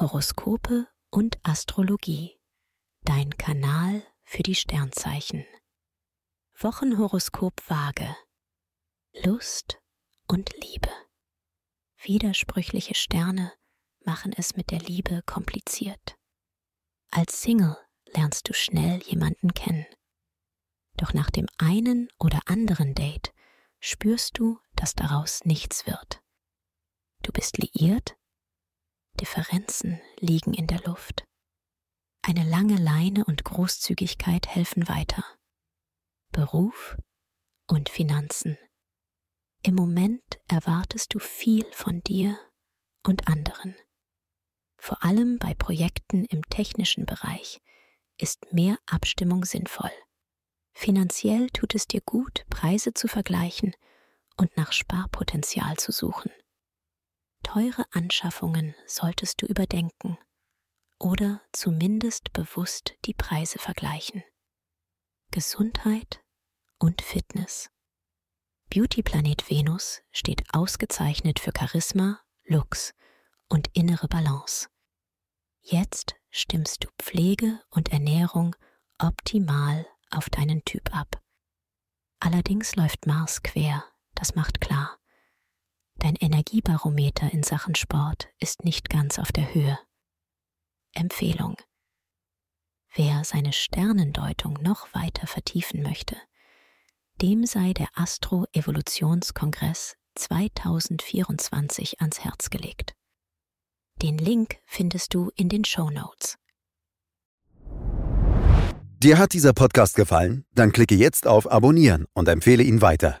Horoskope und Astrologie. Dein Kanal für die Sternzeichen. Wochenhoroskop Waage. Lust und Liebe. Widersprüchliche Sterne machen es mit der Liebe kompliziert. Als Single lernst du schnell jemanden kennen. Doch nach dem einen oder anderen Date spürst du, dass daraus nichts wird. Du bist liiert, Differenzen liegen in der Luft. Eine lange Leine und Großzügigkeit helfen weiter. Beruf und Finanzen. Im Moment erwartest du viel von dir und anderen. Vor allem bei Projekten im technischen Bereich ist mehr Abstimmung sinnvoll. Finanziell tut es dir gut, Preise zu vergleichen und nach Sparpotenzial zu suchen. Teure Anschaffungen solltest du überdenken oder zumindest bewusst die Preise vergleichen. Gesundheit und Fitness. Beautyplanet Venus steht ausgezeichnet für Charisma, Lux und innere Balance. Jetzt stimmst du Pflege und Ernährung optimal auf deinen Typ ab. Allerdings läuft Mars quer, das macht klar. Dein Energiebarometer in Sachen Sport ist nicht ganz auf der Höhe. Empfehlung. Wer seine Sternendeutung noch weiter vertiefen möchte, dem sei der Astro-Evolutionskongress 2024 ans Herz gelegt. Den Link findest du in den Show Notes. Dir hat dieser Podcast gefallen? Dann klicke jetzt auf Abonnieren und empfehle ihn weiter.